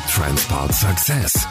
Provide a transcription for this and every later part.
Transport Success.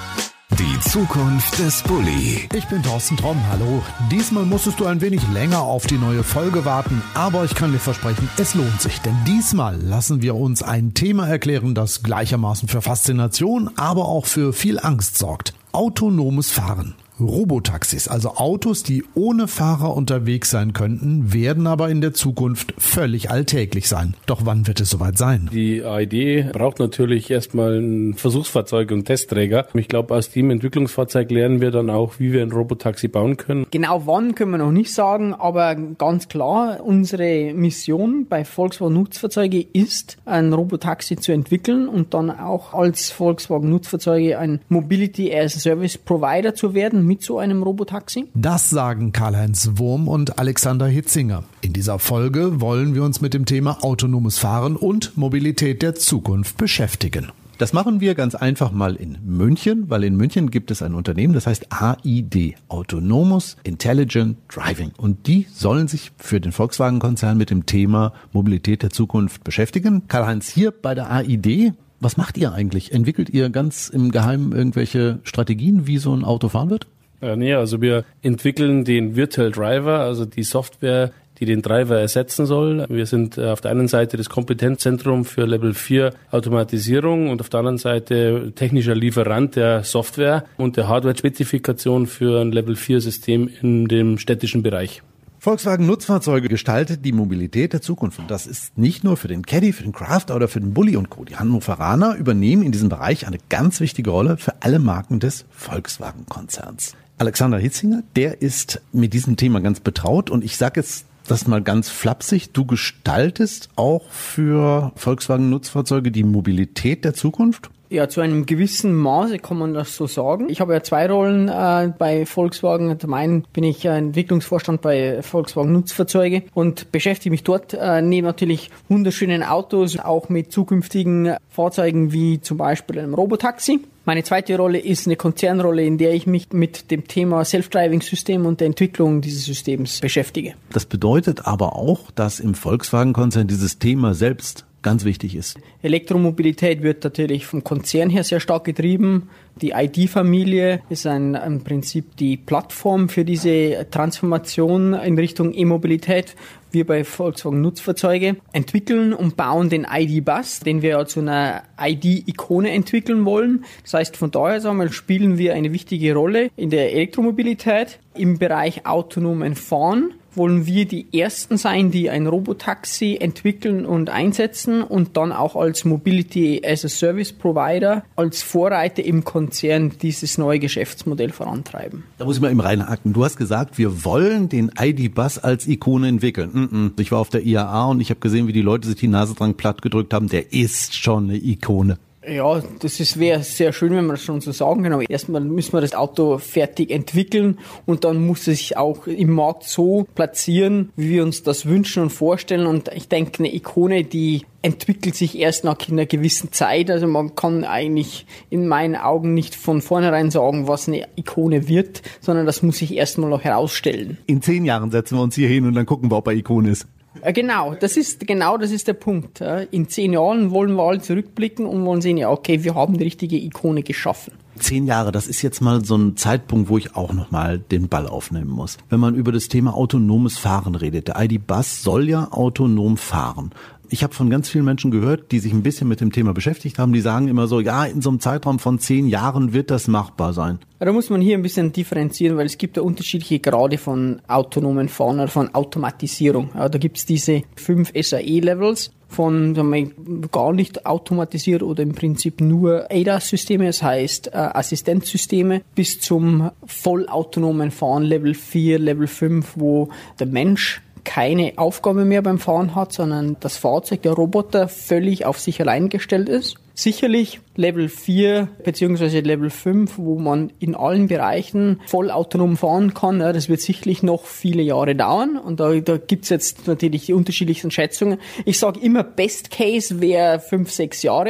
Die Zukunft des Bulli. Ich bin Thorsten Tromm, hallo. Diesmal musstest du ein wenig länger auf die neue Folge warten, aber ich kann dir versprechen, es lohnt sich, denn diesmal lassen wir uns ein Thema erklären, das gleichermaßen für Faszination, aber auch für viel Angst sorgt. Autonomes Fahren. Robotaxis, also Autos, die ohne Fahrer unterwegs sein könnten, werden aber in der Zukunft völlig alltäglich sein. Doch wann wird es soweit sein? Die AID braucht natürlich erstmal ein Versuchsfahrzeug und Testträger. Ich glaube, aus dem Entwicklungsfahrzeug lernen wir dann auch, wie wir ein Robotaxi bauen können. Genau wann können wir noch nicht sagen, aber ganz klar, unsere Mission bei Volkswagen Nutzfahrzeuge ist, ein Robotaxi zu entwickeln und dann auch als Volkswagen Nutzfahrzeuge ein Mobility as a Service Provider zu werden mit so einem Robotaxi? Das sagen Karl-Heinz Wurm und Alexander Hitzinger. In dieser Folge wollen wir uns mit dem Thema autonomes Fahren und Mobilität der Zukunft beschäftigen. Das machen wir ganz einfach mal in München, weil in München gibt es ein Unternehmen, das heißt AID, Autonomous Intelligent Driving. Und die sollen sich für den Volkswagen-Konzern mit dem Thema Mobilität der Zukunft beschäftigen. Karl-Heinz, hier bei der AID, was macht ihr eigentlich? Entwickelt ihr ganz im Geheimen irgendwelche Strategien, wie so ein Auto fahren wird? Ja, nee, also wir entwickeln den Virtual Driver, also die Software, die den Driver ersetzen soll. Wir sind äh, auf der einen Seite das Kompetenzzentrum für Level 4 Automatisierung und auf der anderen Seite technischer Lieferant der Software und der Hardware-Spezifikation für ein Level 4 System in dem städtischen Bereich. Volkswagen Nutzfahrzeuge gestaltet die Mobilität der Zukunft. Und das ist nicht nur für den Caddy, für den Craft oder für den Bulli und Co. Die Hannoveraner übernehmen in diesem Bereich eine ganz wichtige Rolle für alle Marken des Volkswagen-Konzerns. Alexander Hitzinger, der ist mit diesem Thema ganz betraut und ich sage jetzt das mal ganz flapsig, du gestaltest auch für Volkswagen Nutzfahrzeuge die Mobilität der Zukunft? Ja, zu einem gewissen Maße kann man das so sagen. Ich habe ja zwei Rollen äh, bei Volkswagen. Zum einen bin ich äh, Entwicklungsvorstand bei Volkswagen Nutzfahrzeuge und beschäftige mich dort äh, neben natürlich wunderschönen Autos auch mit zukünftigen Fahrzeugen wie zum Beispiel einem Robotaxi. Meine zweite Rolle ist eine Konzernrolle, in der ich mich mit dem Thema Self-Driving-System und der Entwicklung dieses Systems beschäftige. Das bedeutet aber auch, dass im Volkswagen-Konzern dieses Thema selbst ganz wichtig ist. Elektromobilität wird natürlich vom Konzern her sehr stark getrieben. Die ID-Familie ist ein, im Prinzip die Plattform für diese Transformation in Richtung E-Mobilität. Wir bei Volkswagen Nutzfahrzeuge entwickeln und bauen den ID-Bus, den wir zu einer ID-Ikone entwickeln wollen. Das heißt, von daher sagen wir, spielen wir eine wichtige Rolle in der Elektromobilität im Bereich autonomen Fahren wollen wir die Ersten sein, die ein Robotaxi entwickeln und einsetzen und dann auch als Mobility as a Service Provider, als Vorreiter im Konzern dieses neue Geschäftsmodell vorantreiben. Da muss ich mal eben reinhaken. Du hast gesagt, wir wollen den ID-Bus als Ikone entwickeln. Ich war auf der IAA und ich habe gesehen, wie die Leute sich die Nase dran platt gedrückt haben. Der ist schon eine Ikone. Ja, das wäre sehr schön, wenn man das schon so sagen kann. Aber erstmal müssen wir das Auto fertig entwickeln und dann muss es sich auch im Markt so platzieren, wie wir uns das wünschen und vorstellen. Und ich denke, eine Ikone, die entwickelt sich erst nach einer gewissen Zeit. Also man kann eigentlich in meinen Augen nicht von vornherein sagen, was eine Ikone wird, sondern das muss sich erstmal noch herausstellen. In zehn Jahren setzen wir uns hier hin und dann gucken wir, ob er Ikone ist. Äh, genau, das ist genau das ist der Punkt. In zehn Jahren wollen wir alle zurückblicken und wollen sehen, ja, okay, wir haben die richtige Ikone geschaffen. Zehn Jahre, das ist jetzt mal so ein Zeitpunkt, wo ich auch nochmal den Ball aufnehmen muss. Wenn man über das Thema autonomes Fahren redet, der ID-Bus soll ja autonom fahren. Ich habe von ganz vielen Menschen gehört, die sich ein bisschen mit dem Thema beschäftigt haben, die sagen immer so, ja, in so einem Zeitraum von zehn Jahren wird das machbar sein. Da muss man hier ein bisschen differenzieren, weil es gibt ja unterschiedliche Grade von autonomen Fahren oder von Automatisierung. Ja, da gibt es diese fünf SAE-Levels von wir, gar nicht automatisiert oder im Prinzip nur ADAS-Systeme, das heißt äh, Assistenzsysteme, bis zum vollautonomen Fahren Level 4, Level 5, wo der Mensch keine Aufgabe mehr beim Fahren hat, sondern das Fahrzeug, der Roboter, völlig auf sich allein gestellt ist. Sicherlich Level 4 beziehungsweise Level 5, wo man in allen Bereichen voll autonom fahren kann. Das wird sicherlich noch viele Jahre dauern und da, da gibt's jetzt natürlich die unterschiedlichsten Schätzungen. Ich sage immer, Best Case wäre 5, 6 Jahre,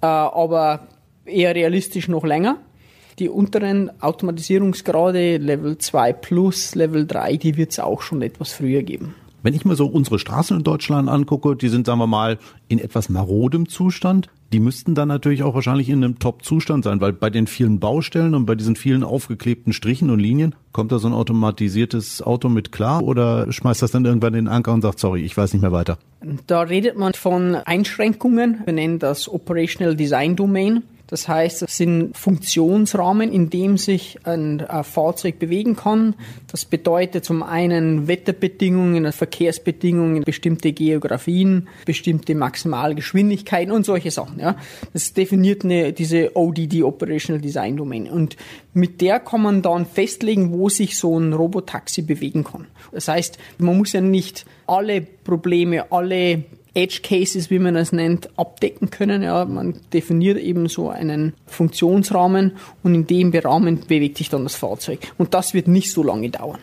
äh, aber eher realistisch noch länger. Die unteren Automatisierungsgrade, Level 2 plus, Level 3, die wird es auch schon etwas früher geben. Wenn ich mir so unsere Straßen in Deutschland angucke, die sind, sagen wir mal, in etwas marodem Zustand. Die müssten dann natürlich auch wahrscheinlich in einem Top-Zustand sein, weil bei den vielen Baustellen und bei diesen vielen aufgeklebten Strichen und Linien, kommt da so ein automatisiertes Auto mit klar oder schmeißt das dann irgendwann in den Anker und sagt, sorry, ich weiß nicht mehr weiter? Da redet man von Einschränkungen. Wir nennen das Operational Design Domain. Das heißt, es sind Funktionsrahmen, in dem sich ein äh, Fahrzeug bewegen kann. Das bedeutet zum einen Wetterbedingungen, Verkehrsbedingungen, bestimmte Geografien, bestimmte Maximalgeschwindigkeiten und solche Sachen. Ja. Das definiert eine, diese ODD, Operational Design Domain. Und mit der kann man dann festlegen, wo sich so ein Robotaxi bewegen kann. Das heißt, man muss ja nicht alle Probleme, alle Edge Cases, wie man das nennt, abdecken können. Ja, man definiert eben so einen Funktionsrahmen und in dem Rahmen bewegt sich dann das Fahrzeug. Und das wird nicht so lange dauern.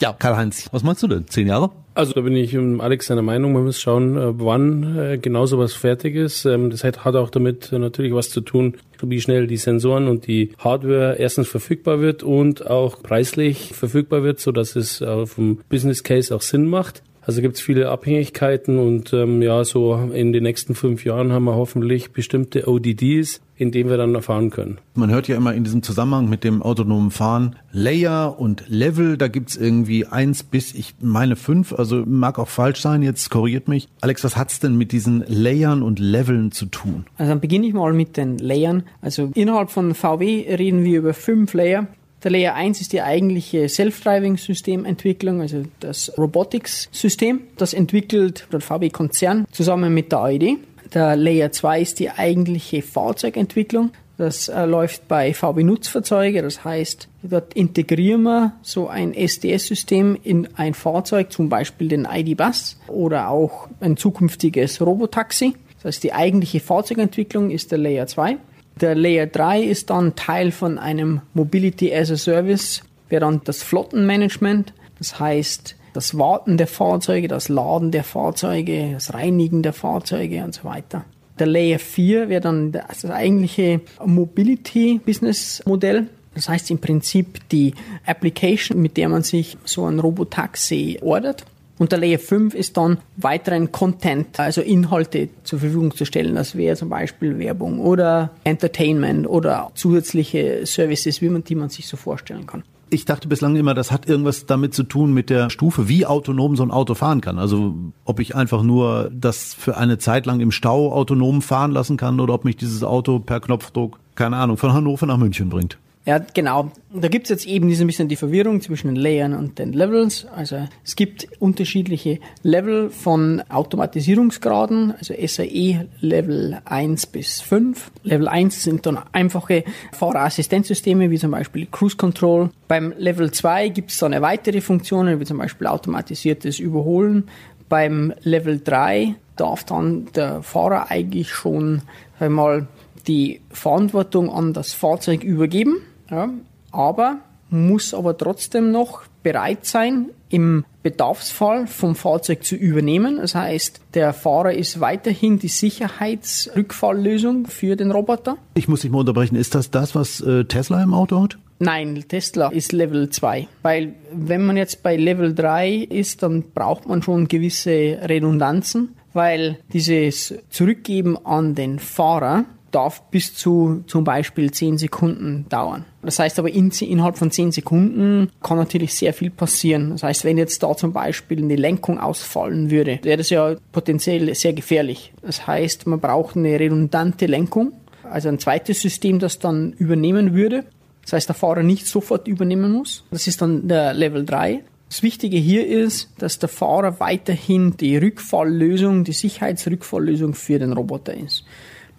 Ja, Karl-Heinz, was meinst du denn? Zehn Jahre? Also da bin ich mit Alex seiner Meinung. Man muss schauen, äh, wann äh, genau sowas fertig ist. Ähm, das hat auch damit natürlich was zu tun, wie schnell die Sensoren und die Hardware erstens verfügbar wird und auch preislich verfügbar wird, so dass es vom Business Case auch Sinn macht. Also gibt es viele Abhängigkeiten und ähm, ja, so in den nächsten fünf Jahren haben wir hoffentlich bestimmte ODDs, in denen wir dann erfahren können. Man hört ja immer in diesem Zusammenhang mit dem autonomen Fahren Layer und Level, da gibt's irgendwie eins bis, ich meine fünf, also mag auch falsch sein, jetzt korrigiert mich. Alex, was hat's denn mit diesen Layern und Leveln zu tun? Also dann beginne ich mal mit den Layern. Also innerhalb von VW reden wir über fünf Layer. Der Layer 1 ist die eigentliche Self-Driving-Systementwicklung, also das Robotics-System. Das entwickelt der VW-Konzern zusammen mit der AED. Der Layer 2 ist die eigentliche Fahrzeugentwicklung. Das äh, läuft bei VW Nutzfahrzeuge. Das heißt, dort integrieren wir so ein SDS-System in ein Fahrzeug, zum Beispiel den ID-Bus oder auch ein zukünftiges Robotaxi. Das heißt, die eigentliche Fahrzeugentwicklung ist der Layer 2. Der Layer 3 ist dann Teil von einem Mobility as a Service, wäre dann das Flottenmanagement. Das heißt, das Warten der Fahrzeuge, das Laden der Fahrzeuge, das Reinigen der Fahrzeuge und so weiter. Der Layer 4 wäre dann das eigentliche Mobility-Business-Modell. Das heißt im Prinzip die Application, mit der man sich so ein Robotaxi ordert. Und der Layer 5 ist dann weiteren Content, also Inhalte zur Verfügung zu stellen. Das wäre zum Beispiel Werbung oder Entertainment oder zusätzliche Services, wie man, die man sich so vorstellen kann. Ich dachte bislang immer, das hat irgendwas damit zu tun mit der Stufe, wie autonom so ein Auto fahren kann. Also ob ich einfach nur das für eine Zeit lang im Stau autonom fahren lassen kann oder ob mich dieses Auto per Knopfdruck, keine Ahnung, von Hannover nach München bringt. Ja, genau. Da gibt es jetzt eben diese bisschen die Verwirrung zwischen den Layern und den Levels. Also es gibt unterschiedliche Level von Automatisierungsgraden, also SAE Level 1 bis 5. Level 1 sind dann einfache Fahrerassistenzsysteme, wie zum Beispiel Cruise Control. Beim Level 2 gibt es dann weitere Funktionen, wie zum Beispiel automatisiertes Überholen. Beim Level 3 darf dann der Fahrer eigentlich schon einmal die Verantwortung an das Fahrzeug übergeben ja, aber muss aber trotzdem noch bereit sein, im Bedarfsfall vom Fahrzeug zu übernehmen. Das heißt, der Fahrer ist weiterhin die Sicherheitsrückfalllösung für den Roboter. Ich muss dich mal unterbrechen. Ist das das, was äh, Tesla im Auto hat? Nein, Tesla ist Level 2. Weil wenn man jetzt bei Level 3 ist, dann braucht man schon gewisse Redundanzen, weil dieses Zurückgeben an den Fahrer darf bis zu zum Beispiel 10 Sekunden dauern. Das heißt aber, in, innerhalb von 10 Sekunden kann natürlich sehr viel passieren. Das heißt, wenn jetzt da zum Beispiel eine Lenkung ausfallen würde, wäre das ja potenziell sehr gefährlich. Das heißt, man braucht eine redundante Lenkung, also ein zweites System, das dann übernehmen würde. Das heißt, der Fahrer nicht sofort übernehmen muss. Das ist dann der Level 3. Das Wichtige hier ist, dass der Fahrer weiterhin die Rückfalllösung, die Sicherheitsrückfalllösung für den Roboter ist.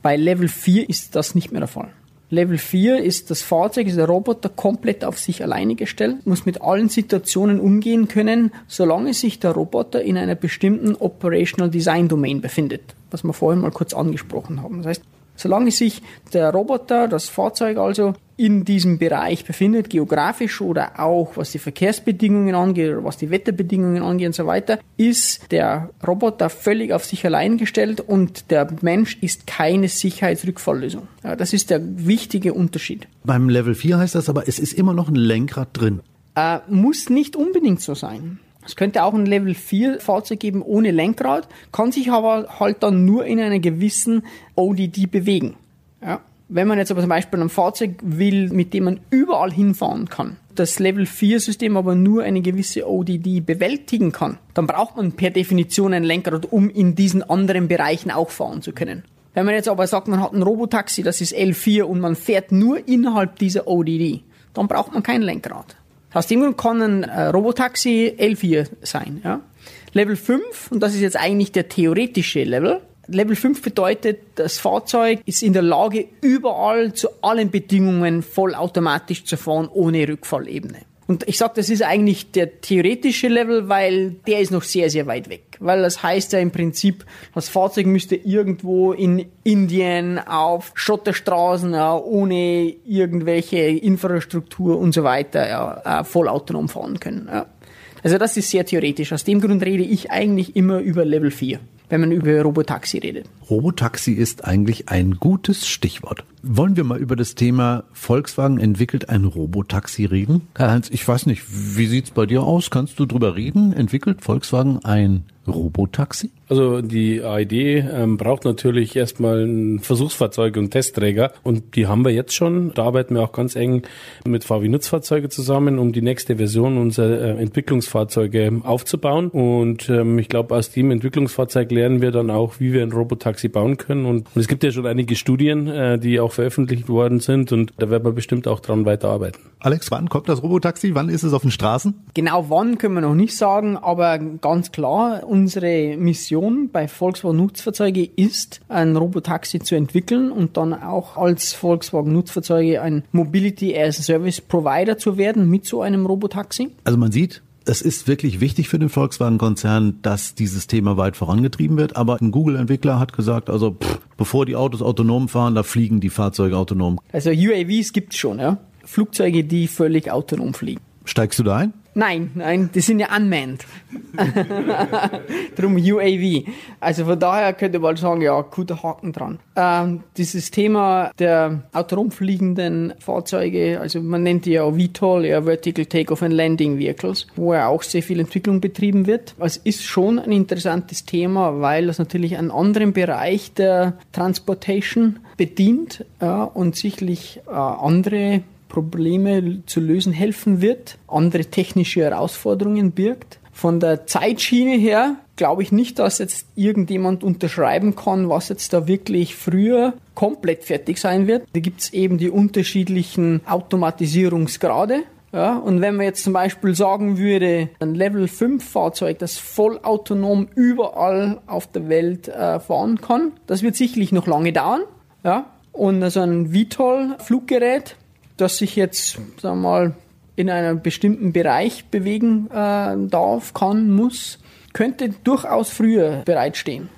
Bei Level 4 ist das nicht mehr der Fall. Level 4 ist das Fahrzeug, ist der Roboter komplett auf sich alleine gestellt, muss mit allen Situationen umgehen können, solange sich der Roboter in einer bestimmten Operational Design Domain befindet, was wir vorhin mal kurz angesprochen haben. Das heißt, solange sich der Roboter, das Fahrzeug also in diesem Bereich befindet, geografisch oder auch was die Verkehrsbedingungen angeht oder was die Wetterbedingungen angeht und so weiter, ist der Roboter völlig auf sich allein gestellt und der Mensch ist keine Sicherheitsrückfalllösung. Ja, das ist der wichtige Unterschied. Beim Level 4 heißt das aber, es ist immer noch ein Lenkrad drin. Äh, muss nicht unbedingt so sein. Es könnte auch ein Level 4 Fahrzeug geben ohne Lenkrad, kann sich aber halt dann nur in einer gewissen ODD bewegen. Ja. Wenn man jetzt aber zum Beispiel ein Fahrzeug will, mit dem man überall hinfahren kann, das Level 4 System aber nur eine gewisse ODD bewältigen kann, dann braucht man per Definition ein Lenkrad, um in diesen anderen Bereichen auch fahren zu können. Wenn man jetzt aber sagt, man hat ein Robotaxi, das ist L4 und man fährt nur innerhalb dieser ODD, dann braucht man kein Lenkrad. Aus dem Grund kann ein äh, Robotaxi L4 sein. Ja? Level 5, und das ist jetzt eigentlich der theoretische Level, Level 5 bedeutet, das Fahrzeug ist in der Lage, überall zu allen Bedingungen vollautomatisch zu fahren, ohne Rückfallebene. Und ich sage, das ist eigentlich der theoretische Level, weil der ist noch sehr, sehr weit weg. Weil das heißt ja im Prinzip, das Fahrzeug müsste irgendwo in Indien auf Schotterstraßen, ja, ohne irgendwelche Infrastruktur und so weiter, ja, äh, vollautonom fahren können. Ja. Also das ist sehr theoretisch. Aus dem Grund rede ich eigentlich immer über Level 4 wenn man über Robotaxi redet. Robotaxi ist eigentlich ein gutes Stichwort. Wollen wir mal über das Thema Volkswagen entwickelt ein Robotaxi reden? Karl-Heinz, ich weiß nicht, wie sieht's bei dir aus? Kannst du drüber reden? Entwickelt Volkswagen ein Robotaxi? Also die AID ähm, braucht natürlich erstmal ein Versuchsfahrzeug und Testträger und die haben wir jetzt schon. Da arbeiten wir auch ganz eng mit VW Nutzfahrzeuge zusammen, um die nächste Version unserer äh, Entwicklungsfahrzeuge aufzubauen. Und ähm, ich glaube, aus dem Entwicklungsfahrzeug lernen wir dann auch, wie wir ein Robotaxi bauen können. Und, und es gibt ja schon einige Studien, äh, die auch veröffentlicht worden sind und da werden wir bestimmt auch dran weiterarbeiten. Alex, wann kommt das Robotaxi? Wann ist es auf den Straßen? Genau wann können wir noch nicht sagen, aber ganz klar, unsere Mission bei Volkswagen Nutzfahrzeuge ist, ein Robotaxi zu entwickeln und dann auch als Volkswagen Nutzfahrzeuge ein Mobility as a Service Provider zu werden mit so einem Robotaxi. Also man sieht, es ist wirklich wichtig für den Volkswagen-Konzern, dass dieses Thema weit vorangetrieben wird. Aber ein Google-Entwickler hat gesagt, also pff, bevor die Autos autonom fahren, da fliegen die Fahrzeuge autonom. Also UAVs gibt's schon, ja. Flugzeuge, die völlig autonom fliegen. Steigst du da ein? Nein, nein, die sind ja unmanned. Drum UAV. Also von daher könnte man sagen, ja, guter Haken dran. Ähm, dieses Thema der autonom fliegenden Fahrzeuge, also man nennt die ja VTOL, ja Vertical Takeoff and Landing Vehicles, wo ja auch sehr viel Entwicklung betrieben wird. Es ist schon ein interessantes Thema, weil das natürlich einen anderen Bereich der Transportation bedient ja, und sicherlich äh, andere Probleme zu lösen helfen wird, andere technische Herausforderungen birgt. Von der Zeitschiene her glaube ich nicht, dass jetzt irgendjemand unterschreiben kann, was jetzt da wirklich früher komplett fertig sein wird. Da gibt es eben die unterschiedlichen Automatisierungsgrade. Ja, und wenn man jetzt zum Beispiel sagen würde, ein Level 5 Fahrzeug, das vollautonom überall auf der Welt äh, fahren kann, das wird sicherlich noch lange dauern. Ja, und also ein VTOL Fluggerät, das sich jetzt, sagen wir mal, in einem bestimmten Bereich bewegen äh, darf, kann, muss, könnte durchaus früher bereitstehen.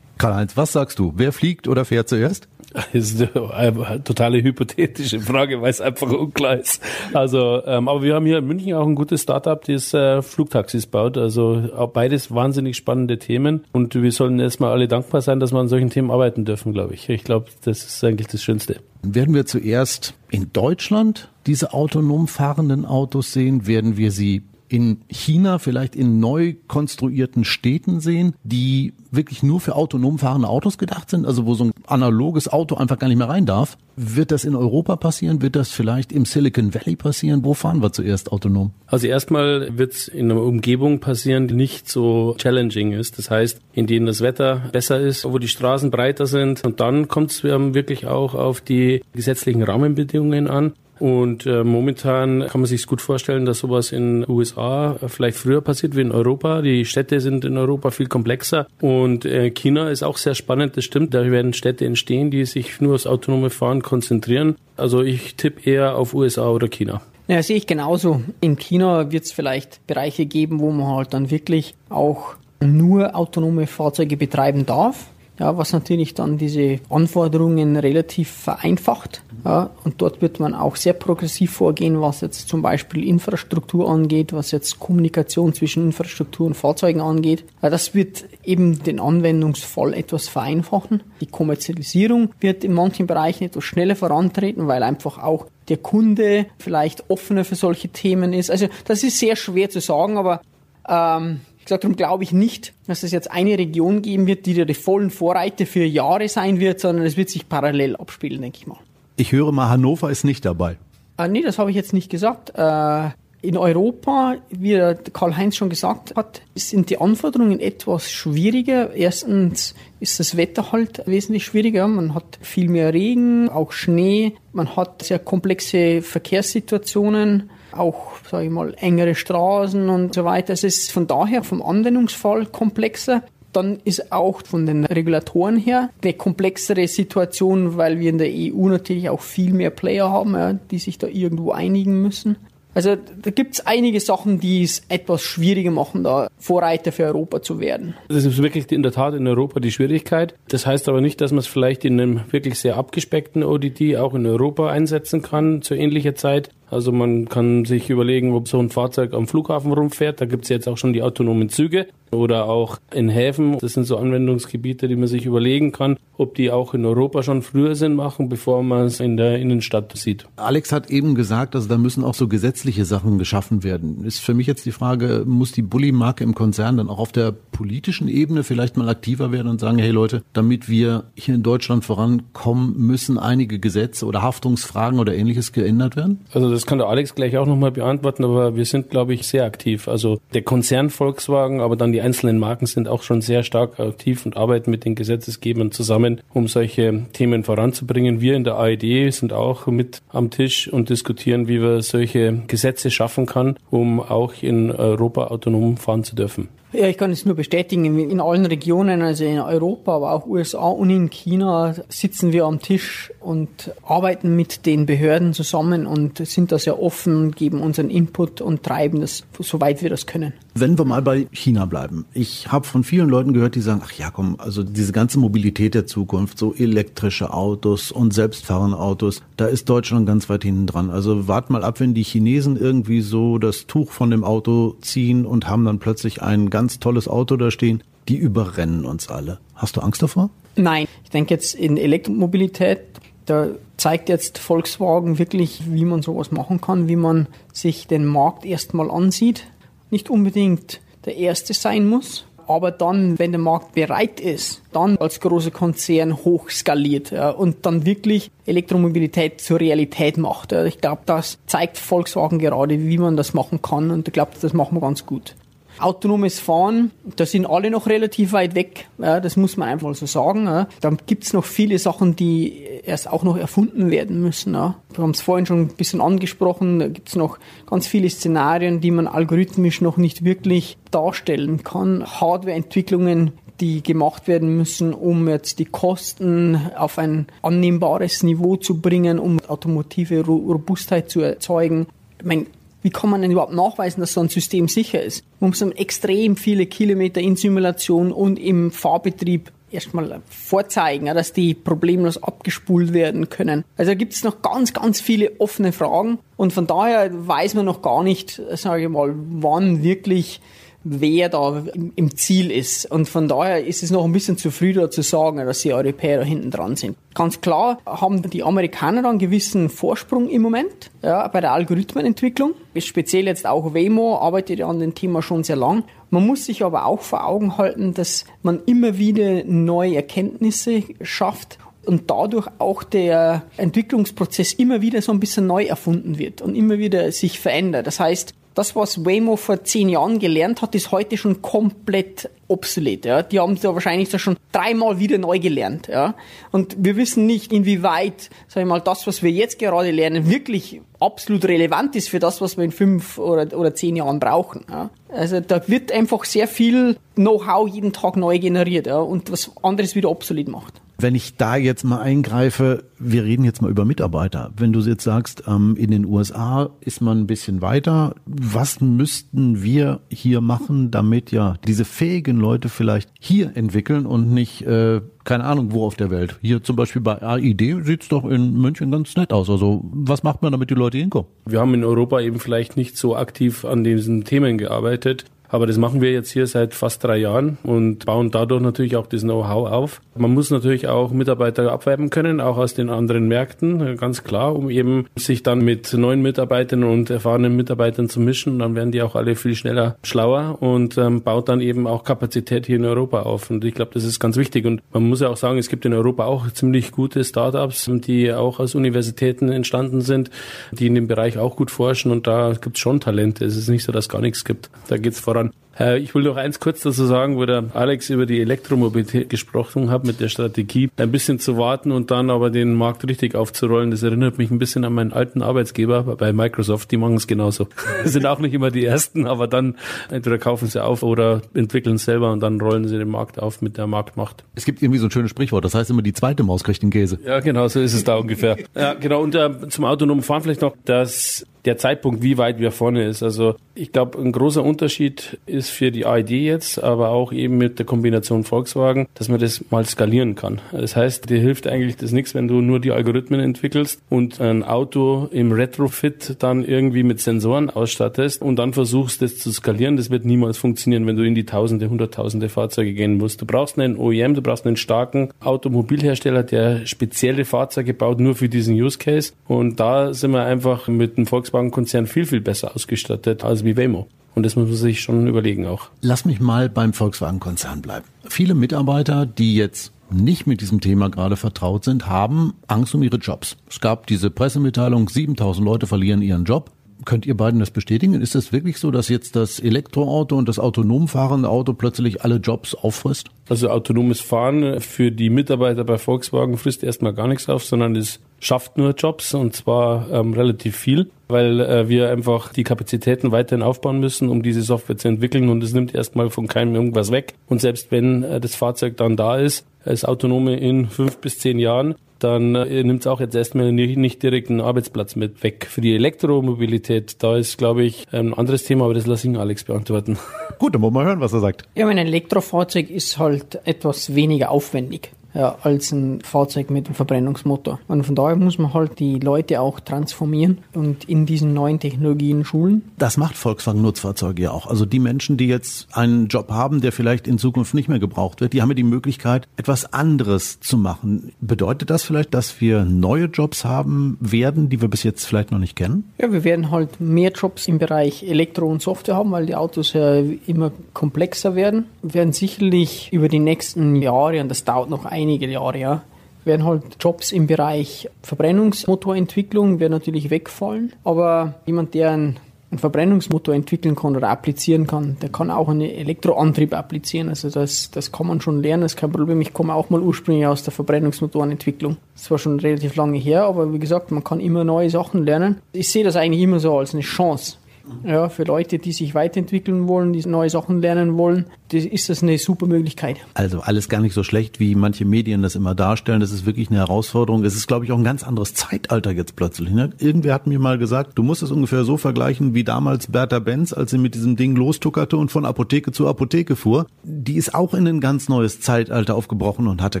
Karl-Heinz, was sagst du? Wer fliegt oder fährt zuerst? Ist eine totale hypothetische Frage, weil es einfach unklar ist. Also, ähm, aber wir haben hier in München auch ein gutes Startup, das äh, Flugtaxis baut. Also beides wahnsinnig spannende Themen. Und wir sollen erstmal alle dankbar sein, dass wir an solchen Themen arbeiten dürfen, glaube ich. Ich glaube, das ist eigentlich das Schönste. Werden wir zuerst in Deutschland diese autonom fahrenden Autos sehen? Werden wir sie in China vielleicht in neu konstruierten Städten sehen, die wirklich nur für autonom fahrende Autos gedacht sind, also wo so ein analoges Auto einfach gar nicht mehr rein darf. Wird das in Europa passieren? Wird das vielleicht im Silicon Valley passieren? Wo fahren wir zuerst autonom? Also erstmal wird es in einer Umgebung passieren, die nicht so challenging ist. Das heißt, in denen das Wetter besser ist, wo die Straßen breiter sind. Und dann kommt es wirklich auch auf die gesetzlichen Rahmenbedingungen an. Und äh, momentan kann man sich gut vorstellen, dass sowas in USA vielleicht früher passiert wie in Europa. Die Städte sind in Europa viel komplexer und äh, China ist auch sehr spannend. Das stimmt. Da werden Städte entstehen, die sich nur aufs autonome Fahren konzentrieren. Also ich tippe eher auf USA oder China. Ja, sehe ich genauso. In China wird es vielleicht Bereiche geben, wo man halt dann wirklich auch nur autonome Fahrzeuge betreiben darf ja, was natürlich dann diese Anforderungen relativ vereinfacht. Ja, und dort wird man auch sehr progressiv vorgehen, was jetzt zum Beispiel Infrastruktur angeht, was jetzt Kommunikation zwischen Infrastruktur und Fahrzeugen angeht. Ja, das wird eben den Anwendungsfall etwas vereinfachen. Die Kommerzialisierung wird in manchen Bereichen etwas schneller vorantreten, weil einfach auch der Kunde vielleicht offener für solche Themen ist. Also das ist sehr schwer zu sagen, aber Ähm, gesagt, darum glaube ich nicht, dass es jetzt eine Region geben wird, die da die vollen Vorreiter für Jahre sein wird, sondern es wird sich parallel abspielen, denke ich mal. Ich höre mal, Hannover ist nicht dabei. Äh, nee, das habe ich jetzt nicht gesagt. Äh, in Europa, wie Karl-Heinz schon gesagt hat, sind die Anforderungen etwas schwieriger. Erstens ist das Wetter halt wesentlich schwieriger. Man hat viel mehr Regen, auch Schnee. Man hat sehr komplexe Verkehrssituationen, auch, sage ich mal, engere Straßen und so weiter. Es ist von daher vom Anwendungsfall komplexer dann ist auch von den Regulatoren her eine komplexere Situation, weil wir in der EU natürlich auch viel mehr Player haben, ja, die sich da irgendwo einigen müssen. Also da gibt es einige Sachen, die es etwas schwieriger machen, da Vorreiter für Europa zu werden. Das ist wirklich in der Tat in Europa die Schwierigkeit. Das heißt aber nicht, dass man es vielleicht in einem wirklich sehr abgespeckten ODD auch in Europa einsetzen kann zu ähnlicher Zeit. Also man kann sich überlegen, ob so ein Fahrzeug am Flughafen rumfährt. Da gibt es jetzt auch schon die autonomen Züge oder auch in Häfen. Das sind so Anwendungsgebiete, die man sich überlegen kann, ob die auch in Europa schon früher Sinn machen, bevor man es in der Innenstadt sieht. Alex hat eben gesagt, also da müssen auch so gesetzliche Sachen geschaffen werden. Ist für mich jetzt die Frage, muss die Bulli-Marke im Konzern dann auch auf der politischen Ebene vielleicht mal aktiver werden und sagen, hey Leute, damit wir hier in Deutschland vorankommen, müssen einige Gesetze oder Haftungsfragen oder ähnliches geändert werden? Also das kann der Alex gleich auch nochmal beantworten, aber wir sind, glaube ich, sehr aktiv. Also der Konzern Volkswagen, aber dann die einzelnen Marken sind auch schon sehr stark aktiv und arbeiten mit den Gesetzesgebern zusammen, um solche Themen voranzubringen. Wir in der AED sind auch mit am Tisch und diskutieren, wie wir solche Gesetze schaffen kann, um auch in Europa autonom fahren zu dürfen. Ja, ich kann es nur bestätigen. In allen Regionen, also in Europa, aber auch USA und in China, sitzen wir am Tisch und arbeiten mit den Behörden zusammen und sind da sehr offen, geben unseren Input und treiben das, soweit wir das können. Wenn wir mal bei China bleiben. Ich habe von vielen Leuten gehört, die sagen, ach ja, komm, also diese ganze Mobilität der Zukunft, so elektrische Autos und selbstfahrende Autos, da ist Deutschland ganz weit hinten dran. Also wart mal ab, wenn die Chinesen irgendwie so das Tuch von dem Auto ziehen und haben dann plötzlich ein ganz tolles Auto da stehen, die überrennen uns alle. Hast du Angst davor? Nein, ich denke jetzt in Elektromobilität, da zeigt jetzt Volkswagen wirklich, wie man sowas machen kann, wie man sich den Markt erstmal ansieht. Nicht unbedingt der erste sein muss, aber dann, wenn der Markt bereit ist, dann als großer Konzern hochskaliert ja, und dann wirklich Elektromobilität zur Realität macht. Ja. Ich glaube, das zeigt Volkswagen gerade, wie man das machen kann und ich glaube, das machen wir ganz gut. Autonomes Fahren, da sind alle noch relativ weit weg, ja, das muss man einfach so sagen. Ja. Da gibt's noch viele Sachen, die erst auch noch erfunden werden müssen. Ja. Wir haben es vorhin schon ein bisschen angesprochen, da gibt's noch ganz viele Szenarien, die man algorithmisch noch nicht wirklich darstellen kann. Hardwareentwicklungen, die gemacht werden müssen, um jetzt die Kosten auf ein annehmbares Niveau zu bringen, um automotive Robustheit zu erzeugen. Ich meine, wie kann man denn überhaupt nachweisen, dass so ein System sicher ist? Man muss extrem viele Kilometer in Simulation und im Fahrbetrieb erstmal vorzeigen, dass die problemlos abgespult werden können. Also gibt es noch ganz, ganz viele offene Fragen und von daher weiß man noch gar nicht, sage ich mal, wann wirklich wer da im Ziel ist. Und von daher ist es noch ein bisschen zu früh da zu sagen, dass die Europäer da hinten dran sind. Ganz klar haben die Amerikaner da einen gewissen Vorsprung im Moment ja, bei der Algorithmenentwicklung. Speziell jetzt auch Waymo arbeitet ja an dem Thema schon sehr lang. Man muss sich aber auch vor Augen halten, dass man immer wieder neue Erkenntnisse schafft und dadurch auch der Entwicklungsprozess immer wieder so ein bisschen neu erfunden wird und immer wieder sich verändert. Das heißt, das, was Waymo vor zehn Jahren gelernt hat, ist heute schon komplett obsolet. Ja. Die haben es ja wahrscheinlich so schon dreimal wieder neu gelernt. Ja. Und wir wissen nicht, inwieweit, sag ich mal, das, was wir jetzt gerade lernen, wirklich absolut relevant ist für das, was wir in fünf oder, oder zehn Jahren brauchen. Ja. Also da wird einfach sehr viel Know-how jeden Tag neu generiert ja, und was anderes wieder obsolet macht. Wenn ich da jetzt mal eingreife, wir reden jetzt mal über Mitarbeiter. Wenn du jetzt sagst, ähm, in den USA ist man ein bisschen weiter, was müssten wir hier machen, damit ja diese fähigen Leute vielleicht hier entwickeln und nicht, äh, keine Ahnung, wo auf der Welt. Hier zum Beispiel bei AID sieht's doch in München ganz nett aus. Also was macht man, damit die Leute hinkommen? Wir haben in Europa eben vielleicht nicht so aktiv an diesen Themen gearbeitet. Aber das machen wir jetzt hier seit fast drei Jahren und bauen dadurch natürlich auch das Know-how auf. Man muss natürlich auch Mitarbeiter abwerben können, auch aus den anderen Märkten, ganz klar, um eben sich dann mit neuen Mitarbeitern und erfahrenen Mitarbeitern zu mischen. Dann werden die auch alle viel schneller schlauer und ähm, baut dann eben auch Kapazität hier in Europa auf. Und ich glaube, das ist ganz wichtig. Und man muss ja auch sagen, es gibt in Europa auch ziemlich gute Startups, die auch aus Universitäten entstanden sind, die in dem Bereich auch gut forschen. Und da gibt es schon Talente. Es ist nicht so, dass gar nichts gibt. Da geht es voran. fördern Äh, ich will noch eins kurz dazu sagen, wo der Alex über die Elektromobilität gesprochen hat, mit der Strategie, ein bisschen zu warten und dann aber den Markt richtig aufzurollen. Das erinnert mich ein bisschen an meinen alten Arbeitsgeber bei Microsoft. Die machen es genauso. sind auch nicht immer die Ersten, aber dann entweder kaufen sie auf oder entwickeln selber und dann rollen sie den Markt auf mit der Marktmacht. Es gibt irgendwie so ein schönes Sprichwort, das heißt immer, die zweite Maus kriegt den Käse. Ja, genau, so ist es da ungefähr. Ja, genau. Und äh, zum autonomen Fahren vielleicht noch, dass der Zeitpunkt, wie weit wir vorne ist. Also ich glaube, ein großer Unterschied ist für die ID jetzt, aber auch eben mit der Kombination Volkswagen, dass man das mal skalieren kann. Das heißt, dir hilft eigentlich das nichts, wenn du nur die Algorithmen entwickelst und ein Auto im Retrofit dann irgendwie mit Sensoren ausstattest und dann versuchst, das zu skalieren. Das wird niemals funktionieren, wenn du in die Tausende, Hunderttausende Fahrzeuge gehen musst. Du brauchst einen OEM, du brauchst einen starken Automobilhersteller, der spezielle Fahrzeuge baut, nur für diesen Use Case. Und da sind wir einfach mit dem Volkswagen-Konzern viel, viel besser ausgestattet als wie Waymo. Und das muss man sich schon überlegen auch. Lass mich mal beim Volkswagen-Konzern bleiben. Viele Mitarbeiter, die jetzt nicht mit diesem Thema gerade vertraut sind, haben Angst um ihre Jobs. Es gab diese Pressemitteilung, 7000 Leute verlieren ihren Job. Könnt ihr beiden das bestätigen? Ist es wirklich so, dass jetzt das Elektroauto und das autonom fahrende Auto plötzlich alle Jobs auffrisst? Also autonomes Fahren für die Mitarbeiter bei Volkswagen frisst erstmal gar nichts auf, sondern es schafft nur Jobs und zwar ähm, relativ viel, weil äh, wir einfach die Kapazitäten weiterhin aufbauen müssen, um diese Software zu entwickeln und es nimmt erstmal von keinem irgendwas weg. Und selbst wenn äh, das Fahrzeug dann da ist, das Autonome in fünf bis zehn Jahren, dann äh, nimmt es auch jetzt erstmal nicht, nicht direkt einen Arbeitsplatz mit weg. Für die Elektromobilität, da ist, glaube ich, ein anderes Thema, aber das lasse ich Alex beantworten. Gut, dann wollen wir hören, was er sagt. Ja, mein Elektrofahrzeug ist halt etwas weniger aufwendig ja, als ein Fahrzeug mit einem Verbrennungsmotor. Und von daher muss man halt die Leute auch transformieren und in diesen neuen Technologien schulen. Das macht Volkswagen Nutzfahrzeuge ja auch. Also die Menschen, die jetzt einen Job haben, der vielleicht in Zukunft nicht mehr gebraucht wird, die haben ja die Möglichkeit, etwas anderes zu machen. Bedeutet das vielleicht, dass wir neue Jobs haben werden, die wir bis jetzt vielleicht noch nicht kennen? Ja, wir werden halt mehr Jobs im Bereich Elektro und Software haben, weil die Autos ja immer komplexer werden. Wir werden sicherlich über die nächsten Jahre, und das dauert noch ein einige Jahre, ja, werden halt Jobs im Bereich Verbrennungsmotorentwicklung werden natürlich wegfallen. Aber jemand, der einen, Verbrennungsmotor entwickeln kann oder applizieren kann, der kann auch einen Elektroantrieb applizieren. Also das, das kann man schon lernen, das ist kein Problem. Ich komme auch mal ursprünglich aus der Verbrennungsmotorenentwicklung. Das war schon relativ lange her, aber wie gesagt, man kann immer neue Sachen lernen. Ich sehe das eigentlich immer so als eine Chance. Ja, für Leute, die sich weiterentwickeln wollen, die neue Sachen lernen wollen, ist das eine super Möglichkeit. Also alles gar nicht so schlecht, wie manche Medien das immer darstellen. Das ist wirklich eine Herausforderung. Es ist, glaube ich, auch ein ganz anderes Zeitalter jetzt plötzlich. Ne? Irgendwer hat mir mal gesagt, du musst es ungefähr so vergleichen wie damals Bertha Benz, als sie mit diesem Ding lostuckerte und von Apotheke zu Apotheke fuhr. Die ist auch in ein ganz neues Zeitalter aufgebrochen und hatte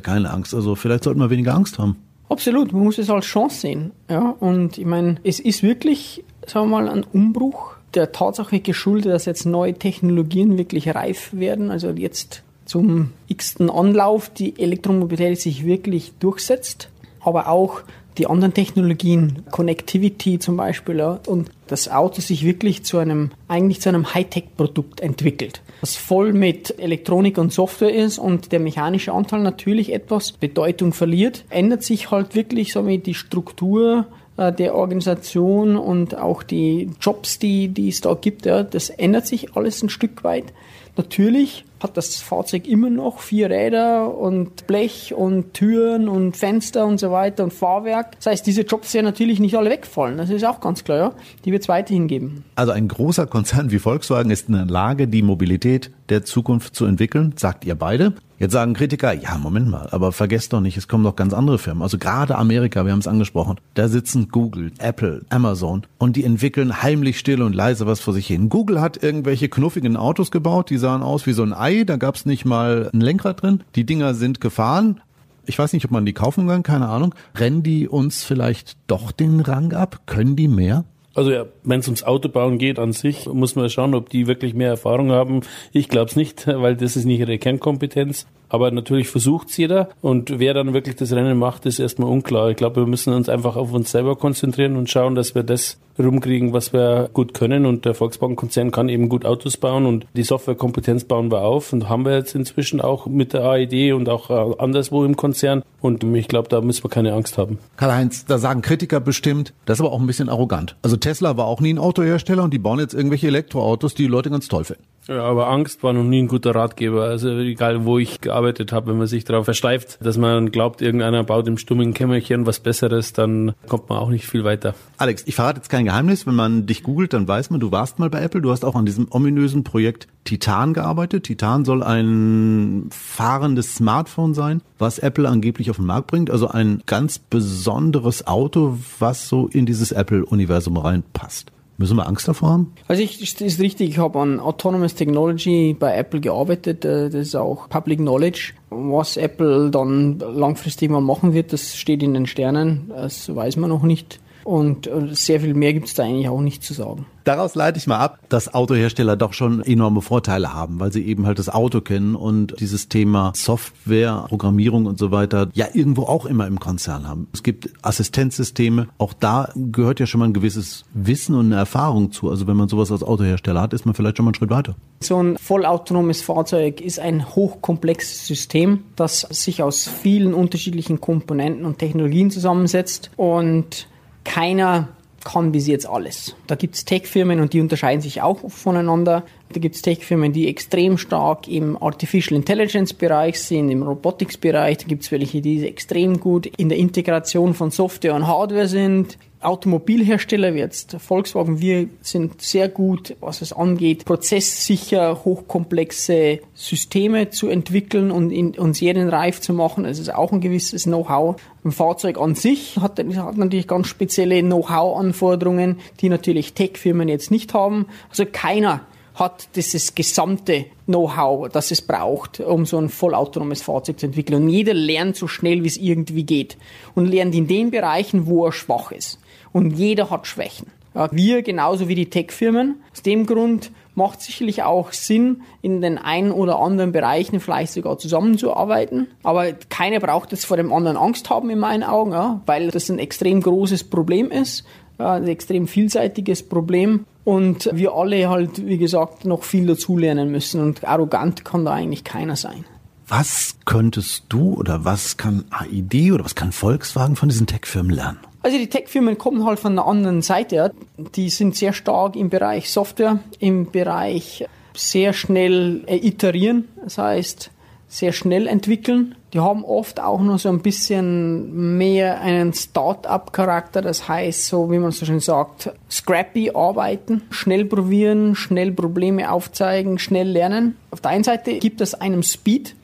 keine Angst. Also vielleicht sollten wir weniger Angst haben. Absolut, man muss es als Chance sehen. Ja, und ich meine, es ist wirklich, sagen wir mal, ein Umbruch der Tatsache geschuldet, dass jetzt neue Technologien wirklich reif werden. Also jetzt zum x-ten Anlauf die Elektromobilität sich wirklich durchsetzt, aber auch die anderen Technologien, Connectivity zum Beispiel, ja, und das Auto sich wirklich zu einem, eigentlich zu einem Hightech-Produkt entwickelt, das voll mit Elektronik und Software ist und der mechanische Anteil natürlich etwas Bedeutung verliert, ändert sich halt wirklich so wie die Struktur der Organisation und auch die Jobs, die, die es da gibt, ja, das ändert sich alles ein Stück weit. Natürlich hat das Fahrzeug immer noch vier Räder und Blech und Türen und Fenster und so weiter und Fahrwerk. Das heißt, diese Jobs werden natürlich nicht alle wegfallen. Das ist auch ganz klar, ja. Die wird es weiterhin geben. Also ein großer Konzern wie Volkswagen ist in der Lage, die Mobilität der Zukunft zu entwickeln, sagt ihr beide. Jetzt sagen Kritiker, ja, Moment mal, aber vergesst doch nicht, es kommen doch ganz andere Firmen. Also gerade Amerika, wir haben es angesprochen, da sitzen Google, Apple, Amazon und die entwickeln heimlich still und leise was vor sich hin. Google hat irgendwelche knuffigen Autos gebaut, die sahen aus wie so ein Ei, da gab es nicht mal ein Lenkrad drin. Die Dinger sind gefahren. Ich weiß nicht, ob man die kaufen kann, keine Ahnung. Rennen die uns vielleicht doch den Rang ab? Können die mehr? Also ja, wenn es ums Autobauen geht an sich, muss man schauen, ob die wirklich mehr Erfahrung haben. Ich glaube es nicht, weil das ist nicht ihre Kernkompetenz. Aber natürlich versucht es jeder und wer dann wirklich das Rennen macht, ist erstmal unklar. Ich glaube, wir müssen uns einfach auf uns selber konzentrieren und schauen, dass wir das rumkriegen, was wir gut können. Und der Volkswagen-Konzern kann eben gut Autos bauen und die Softwarekompetenz bauen wir auf und haben wir jetzt inzwischen auch mit der AED und auch äh, anderswo im Konzern. Und ich glaube, da müssen wir keine Angst haben. Karl-Heinz, da sagen Kritiker bestimmt, das ist aber auch ein bisschen arrogant. Also Tesla war auch nie ein Autohersteller und die bauen jetzt irgendwelche Elektroautos, die die Leute ganz toll finden. Ja, aber Angst war noch nie ein guter Ratgeber. Also egal, wo ich gearbeitet habe, wenn man sich darauf versteift, dass man glaubt, irgendeiner baut im stummen Kämmerchen was Besseres, dann kommt man auch nicht viel weiter. Alex, ich verrate jetzt kein Geheimnis. Wenn man dich googelt, dann weiß man, du warst mal bei Apple. Du hast auch an diesem ominösen Projekt Titan gearbeitet. Titan soll ein fahrendes Smartphone sein, was Apple angeblich auf den Markt bringt. Also ein ganz besonderes Auto, was so in dieses Apple-Universum reinpasst. Müssen wir Angst davor haben? Also ich, ist richtig, ich habe an Autonomous Technology bei Apple gearbeitet, äh, das ist auch Public Knowledge. Was Apple dann langfristig mal machen wird, das steht in den Sternen, das weiß man noch nicht. Und äh, sehr viel mehr gibt es da eigentlich auch nicht zu sagen. Daraus leite ich mal ab, dass Autohersteller doch schon enorme Vorteile haben, weil sie eben halt das Auto kennen und dieses Thema Software, Programmierung und so weiter ja irgendwo auch immer im Konzern haben. Es gibt Assistenzsysteme, auch da gehört ja schon mal ein gewisses Wissen und eine Erfahrung zu. Also wenn man sowas als Autohersteller hat, ist man vielleicht schon mal einen Schritt weiter. So ein vollautonomes Fahrzeug ist ein hochkomplexes System, das sich aus vielen unterschiedlichen Komponenten und Technologien zusammensetzt und keiner kann bis jetzt alles. Da gibt es Tech-Firmen und die unterscheiden sich auch voneinander. Da gibt es Tech-Firmen, die extrem stark im Artificial Intelligence-Bereich sind, im Robotics-Bereich. Da gibt es welche, die extrem gut in der Integration von Software und Hardware sind. Automobilhersteller wie jetzt Volkswagen, wir sind sehr gut, was es angeht, prozesssicher hochkomplexe Systeme zu entwickeln und in, uns serienreif zu machen. Das ist auch ein gewisses Know-how. Ein Fahrzeug an sich hat, hat natürlich ganz spezielle Know-how-Anforderungen, die natürlich Tech-Firmen jetzt nicht haben. Also keiner hat dieses gesamte Know-how, das es braucht, um so ein vollautonomes Fahrzeug zu entwickeln. Und jeder lernt so schnell, wie es irgendwie geht. Und lernt in den Bereichen, wo er schwach ist. Und jeder hat Schwächen. Ja, wir genauso wie die Tech-Firmen. Aus dem Grund macht sicherlich auch Sinn, in den einen oder anderen Bereichen vielleicht sogar zusammenzuarbeiten. Aber keiner braucht jetzt vor dem anderen Angst haben in meinen Augen, ja, weil das ein extrem großes Problem ist, ein extrem vielseitiges Problem. Und wir alle halt, wie gesagt, noch viel dazulernen müssen. Und arrogant kann da eigentlich keiner sein. Was könntest du oder was kann AID oder was kann Volkswagen von diesen Tech-Firmen lernen? Also die Tech-Firmen kommen halt von der anderen Seite. Die sind sehr stark im Bereich Software, im Bereich sehr schnell iterieren, das heißt sehr schnell entwickeln. Die haben oft auch nur so ein bisschen mehr einen Start-up-Charakter, das heißt, so wie man so schön sagt, scrappy arbeiten, schnell probieren, schnell Probleme aufzeigen, schnell lernen. Auf der einen Seite gibt es einem Speed,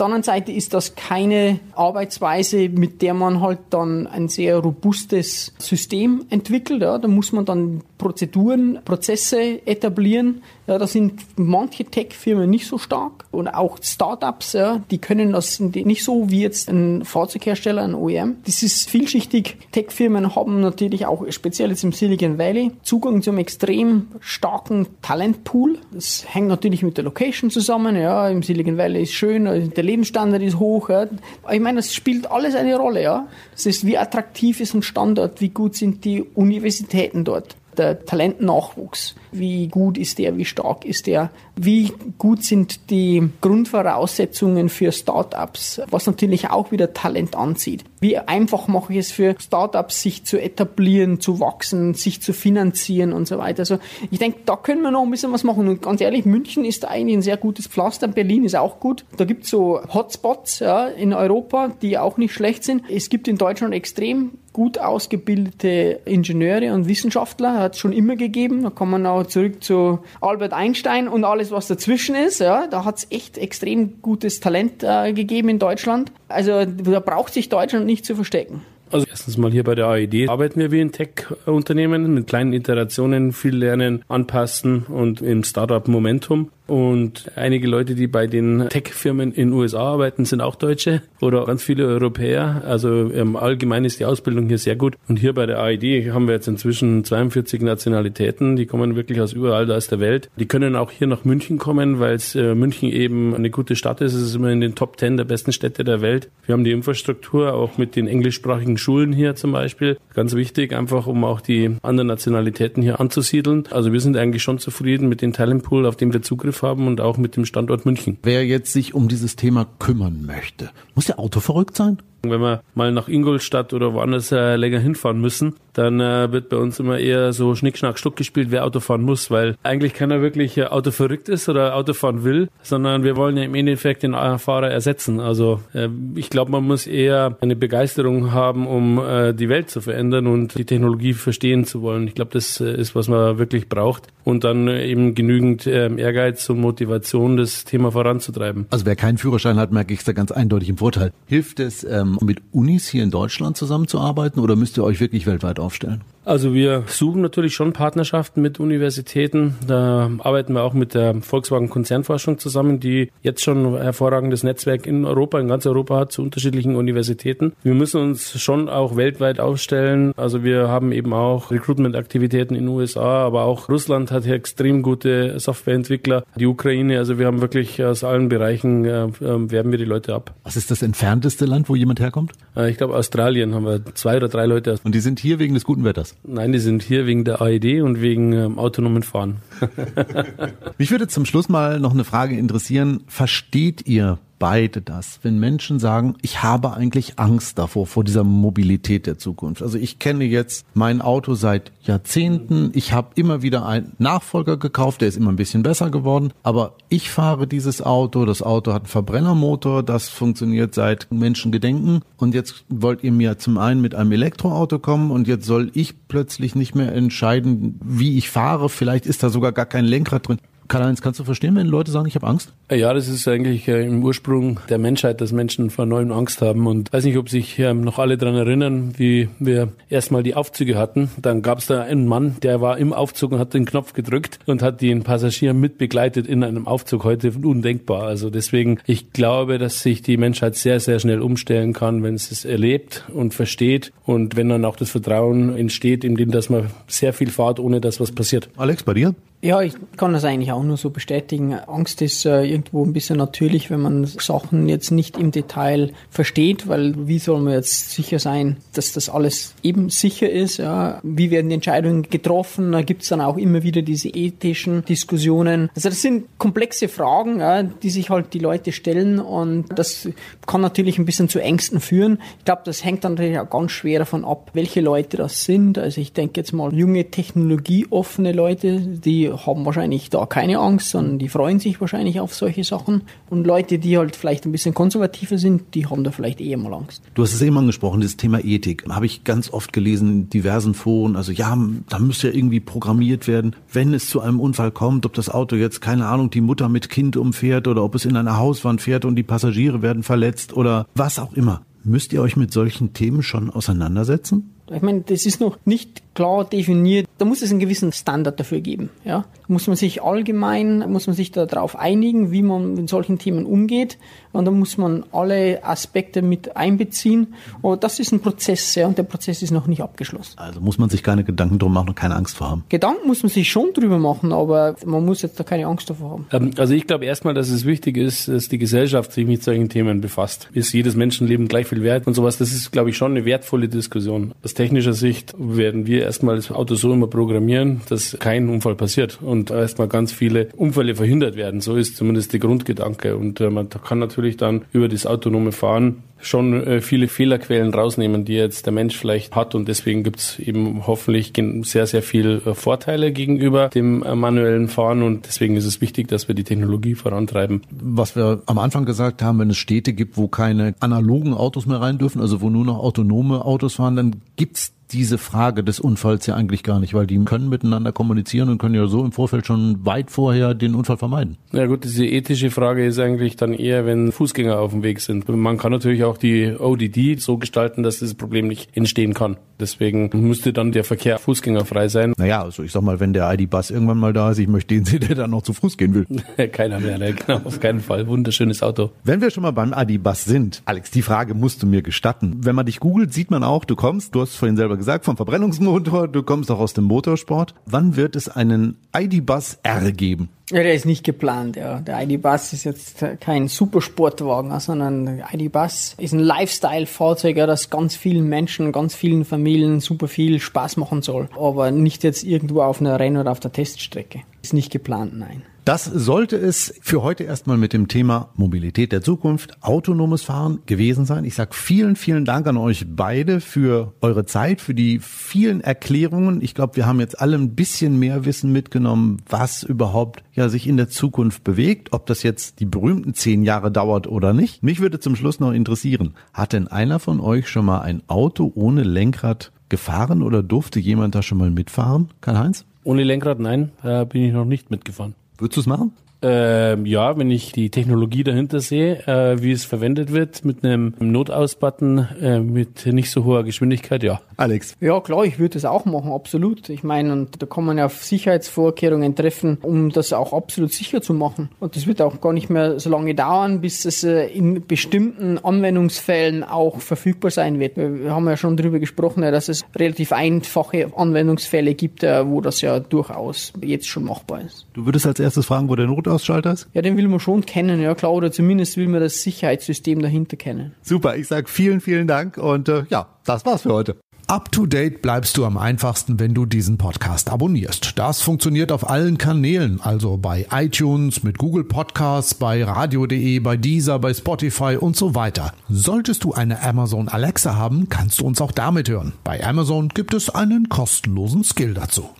der anderen Seite ist das keine Arbeitsweise, mit der man halt dann ein sehr robustes System entwickelt. Ja. Da muss man dann Prozeduren, Prozesse etablieren. Ja, da sind manche Tech-Firmen nicht so stark und auch Startups, ja, die können das nicht so wie jetzt ein Fahrzeughersteller, ein OEM. Das ist vielschichtig. Tech-Firmen haben natürlich auch speziell jetzt im Silicon Valley Zugang zum extrem starken Talentpool. Das hängt natürlich mit der Location zusammen. Ja, im Silicon Valley ist schön, der Lebensstandard ist hoch. Ja. Ich meine, das spielt alles eine Rolle. Ja. Das ist, wie attraktiv ist ein Standort, wie gut sind die Universitäten dort der Talentnachwuchs. Wie gut ist der, wie stark ist der, wie gut sind die Grundvoraussetzungen für Startups, was natürlich auch wieder Talent anzieht. Wie einfach mache ich es für Startups, sich zu etablieren, zu wachsen, sich zu finanzieren und so weiter. Also ich denke, da können wir noch ein bisschen was machen. Und ganz ehrlich, München ist eigentlich ein sehr gutes Pflaster. Berlin ist auch gut. Da gibt es so Hotspots ja, in Europa, die auch nicht schlecht sind. Es gibt in Deutschland extrem gut ausgebildete Ingenieure und Wissenschaftler, hat es schon immer gegeben. Da kommen wir auch zurück zu Albert Einstein und alles, was dazwischen ist. Ja, da hat es echt extrem gutes Talent äh, gegeben in Deutschland. Also da braucht sich Deutschland nicht zu verstecken. Also erstens mal hier bei der AED arbeiten wir wie ein Tech-Unternehmen mit kleinen Iterationen, viel lernen, anpassen und im Startup Momentum. Und einige Leute, die bei den Tech-Firmen in den USA arbeiten, sind auch Deutsche oder ganz viele Europäer. Also im Allgemeinen ist die Ausbildung hier sehr gut. Und hier bei der AID haben wir jetzt inzwischen 42 Nationalitäten. Die kommen wirklich aus überall aus der Welt. Die können auch hier nach München kommen, weil es äh, München eben eine gute Stadt ist. Es ist immer in den Top 10 der besten Städte der Welt. Wir haben die Infrastruktur auch mit den englischsprachigen Schulen hier zum Beispiel. Ganz wichtig, einfach um auch die anderen Nationalitäten hier anzusiedeln. Also wir sind eigentlich schon zufrieden mit dem Talentpool, auf den wir Zugriff haben und auch mit dem Standort München. Wer jetzt sich um dieses Thema kümmern möchte, muss der Auto verrückt sein? Wenn wir mal nach Ingolstadt oder woanders äh, länger hinfahren müssen, dann äh, wird bei uns immer eher so Schnick, Schnack, Stuck gespielt, wer Auto fahren muss, weil eigentlich keiner wirklich äh, Auto verrückt ist oder Auto fahren will, sondern wir wollen ja im Endeffekt den äh, Fahrer ersetzen. Also äh, ich glaube, man muss eher eine Begeisterung haben, um äh, die Welt zu verändern und die Technologie verstehen zu wollen. Ich glaube, das äh, ist, was man wirklich braucht und dann äh, eben genügend äh, Ehrgeiz und Motivation, das Thema voranzutreiben. Also wer keinen Führerschein hat, merke ich es da ganz eindeutig im Vorteil. Hilft es, ähm, mit Unis hier in Deutschland zusammenzuarbeiten oder müsst ihr euch wirklich weltweit aufstellen? Also wir suchen natürlich schon Partnerschaften mit Universitäten. Da arbeiten wir auch mit der Volkswagen Konzernforschung zusammen, die jetzt schon ein hervorragendes Netzwerk in Europa, in ganz Europa hat, zu unterschiedlichen Universitäten. Wir müssen uns schon auch weltweit aufstellen. Also wir haben eben auch Recruitment-Aktivitäten in den USA, aber auch Russland hat hier extrem gute Softwareentwickler. Die Ukraine, also wir haben wirklich aus allen Bereichen, äh, äh werben wir die Leute ab. Was ist das entfernteste Land, wo jemand herkommt? Äh, ich glaube Australien haben wir zwei oder drei Leute. Und die sind hier wegen des guten Wetters? Nein, die sind hier wegen der AED und wegen ähm, autonomen Fahren. Mich würde zum Schluss mal noch eine Frage interessieren. Versteht ihr beide das, wenn Menschen sagen, ich habe eigentlich Angst davor, vor dieser Mobilität der Zukunft. Also ich kenne jetzt mein Auto seit Jahrzehnten, ich habe immer wieder einen Nachfolger gekauft, der ist immer ein bisschen besser geworden, aber ich fahre dieses Auto, das Auto hat einen Verbrennermotor, das funktioniert seit Menschengedenken. Und jetzt wollt ihr mir zum einen mit einem Elektroauto kommen. Und jetzt soll ich plötzlich nicht mehr entscheiden, wie ich fahre, vielleicht ist da sogar gar kein Lenkrad drin. Karl-Heinz, kannst du verstehen, wenn Leute sagen, ich habe Angst? Ja, das ist eigentlich äh, im Ursprung der Menschheit, dass Menschen vor Neuem Angst haben. Und ich weiß nicht, ob sich ähm, noch alle daran erinnern, wie wir erstmal die Aufzüge hatten. Dann gab es da einen Mann, der war im Aufzug und hat den Knopf gedrückt und hat den Passagier mitbegleitet in einem Aufzug. Heute undenkbar. Also deswegen, ich glaube, dass sich die Menschheit sehr, sehr schnell umstellen kann, wenn es es erlebt und versteht und wenn dann auch das Vertrauen entsteht, indem dass man sehr viel fahrt, ohne dass was passiert. Alex, bei dir? Ja, ich kann das eigentlich auch nur so bestätigen. Angst ist äh, irgendwo ein bisschen natürlich, wenn man Sachen jetzt nicht im Detail versteht, weil wie soll man jetzt sicher sein, dass das alles eben sicher ist? Ja? Wie werden die Entscheidungen getroffen? Da gibt's dann auch immer wieder diese ethischen Diskussionen. Also das sind komplexe Fragen, ja, die sich halt die Leute stellen und das kann natürlich ein bisschen zu Ängsten führen. Ich glaube, das hängt dann natürlich auch ganz schwer davon ab, welche Leute das sind. Also ich denke jetzt mal junge technologieoffene Leute, die haben wahrscheinlich da keine Angst, sondern die freuen sich wahrscheinlich auf solche Sachen. Und Leute, die halt vielleicht ein bisschen konservativer sind, die haben da vielleicht eher mal Angst. Du hast es eben angesprochen, das Thema Ethik. Habe ich ganz oft gelesen in diversen Foren. Also ja, da müsste ja irgendwie programmiert werden, wenn es zu einem Unfall kommt, ob das Auto jetzt, keine Ahnung, die Mutter mit Kind umfährt oder ob es in einer Hauswand fährt und die Passagiere werden verletzt oder was auch immer. Müsst ihr euch mit solchen Themen schon auseinandersetzen? Ich meine, das ist noch nicht klar definiert. Da muss es einen gewissen Standard dafür geben. Ja? Da muss man sich allgemein, muss man sich darauf einigen, wie man mit solchen Themen umgeht. Und da muss man alle Aspekte mit einbeziehen. Aber das ist ein Prozess, ja, und der Prozess ist noch nicht abgeschlossen. Also muss man sich keine Gedanken drum machen und keine Angst vor haben. Gedanken muss man sich schon drüber machen, aber man muss jetzt da keine Angst davor haben. Ähm, also ich glaube erstmal, dass es wichtig ist, dass die Gesellschaft sich mit solchen Themen befasst. Ist jedes Menschenleben gleich viel wert und sowas? Das ist, glaube ich, schon eine wertvolle Diskussion. Aus technischer Sicht werden wir erstmal das Auto so immer programmieren, dass kein Unfall passiert und erstmal ganz viele Unfälle verhindert werden. So ist zumindest der Grundgedanke. Und äh, man kann natürlich dann über das autonome Fahren schon äh, viele Fehlerquellen rausnehmen, die jetzt der Mensch vielleicht hat. Und deswegen gibt's eben hoffentlich sehr, sehr viel äh, Vorteile gegenüber dem manuellen Fahren. Und deswegen ist es wichtig, dass wir die Technologie vorantreiben. Was wir am Anfang gesagt haben, wenn es Städte gibt, wo keine analogen Autos mehr rein dürfen, also wo nur noch autonome Autos fahren, dann gibt's diese Frage des Unfalls ja eigentlich gar nicht, weil die können miteinander kommunizieren und können ja so im Vorfeld schon weit vorher den Unfall vermeiden. Ja gut, diese ethische Frage ist eigentlich dann eher, wenn Fußgänger auf dem Weg sind. Man kann natürlich auch die ODD so gestalten, dass das Problem nicht entstehen kann. Deswegen müsste dann der Verkehr fußgängerfrei sein. Naja, also ich sag mal, wenn der ID-Bus irgendwann mal da ist, ich möchte den sehen, der dann noch zu Fuß gehen will. Keiner mehr, ne? genau, auf keinen Fall. Wunderschönes Auto. Wenn wir schon mal beim ID-Bus sind, Alex, die Frage musst du mir gestatten. Wenn man dich googelt, sieht man auch, du kommst, du hast vorhin selber gesagt, vom Verbrennungsmotor, du kommst auch aus dem Motorsport. Wann wird es einen ID-Bus R geben? Ja, der ist nicht geplant, ja. Der ID-Bus ist jetzt kein Supersportwagen, sondern der ID-Bus ist ein Lifestyle-Fahrzeug, ja, das ganz vielen Menschen, ganz vielen Familien super viel Spaß machen soll. Aber nicht jetzt irgendwo auf einer Renn- oder auf der Teststrecke. Ist nicht geplant, nein. Das sollte es für heute erstmal mit dem Thema Mobilität der Zukunft, autonomes Fahren gewesen sein. Ich sage vielen, vielen Dank an euch beide für eure Zeit, für die vielen Erklärungen. Ich glaube, wir haben jetzt alle ein bisschen mehr Wissen mitgenommen, was überhaupt ja sich in der Zukunft bewegt, ob das jetzt die berühmten zehn Jahre dauert oder nicht. Mich würde zum Schluss noch interessieren, hat denn einer von euch schon mal ein Auto ohne Lenkrad gefahren oder durfte jemand da schon mal mitfahren? Karl-Heinz? Ohne Lenkrad, nein, da bin ich noch nicht mitgefahren. Würdest du es machen? Ähm, ja, wenn ich die Technologie dahinter sehe, äh, wie es verwendet wird, mit einem Notausbutton, äh, mit nicht so hoher Geschwindigkeit, ja. Alex? Ja, klar, ich würde das auch machen, absolut. Ich meine, und da kann man ja auf Sicherheitsvorkehrungen treffen, um das auch absolut sicher zu machen. Und das wird auch gar nicht mehr so lange dauern, bis es äh, in bestimmten Anwendungsfällen auch verfügbar sein wird. Wir haben ja schon darüber gesprochen, dass es relativ einfache Anwendungsfälle gibt, äh, wo das ja durchaus jetzt schon machbar ist. Du würdest als erstes fragen, wo der Notausschalter ist? Ja, den will man schon kennen, ja klar, oder zumindest will man das Sicherheitssystem dahinter kennen. Super, ich sage vielen, vielen Dank und äh, ja, das war's für heute. Up to date bleibst du am einfachsten, wenn du diesen Podcast abonnierst. Das funktioniert auf allen Kanälen, also bei iTunes, mit Google Podcasts, bei radio.de, bei Deezer, bei Spotify und so weiter. Solltest du eine Amazon Alexa haben, kannst du uns auch damit hören. Bei Amazon gibt es einen kostenlosen Skill dazu.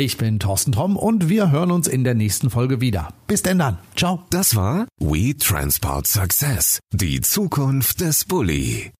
Ich bin Thorsten Tom und wir hören uns in der nächsten Folge wieder. Bis denn dann. Ciao. Das war We Transport Success. Die Zukunft des Bulli.